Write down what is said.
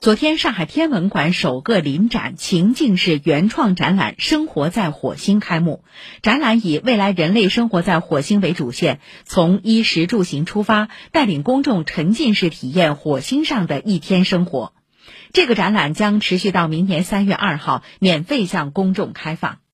昨天上海天文馆首个临展情境式原创展览生活在火星开幕。展览以未来人类生活在火星为主线从衣食住行出发带领公众沉浸式体验火星上的一天生活。这个展览将持续到明年三月二号免费向公众开放。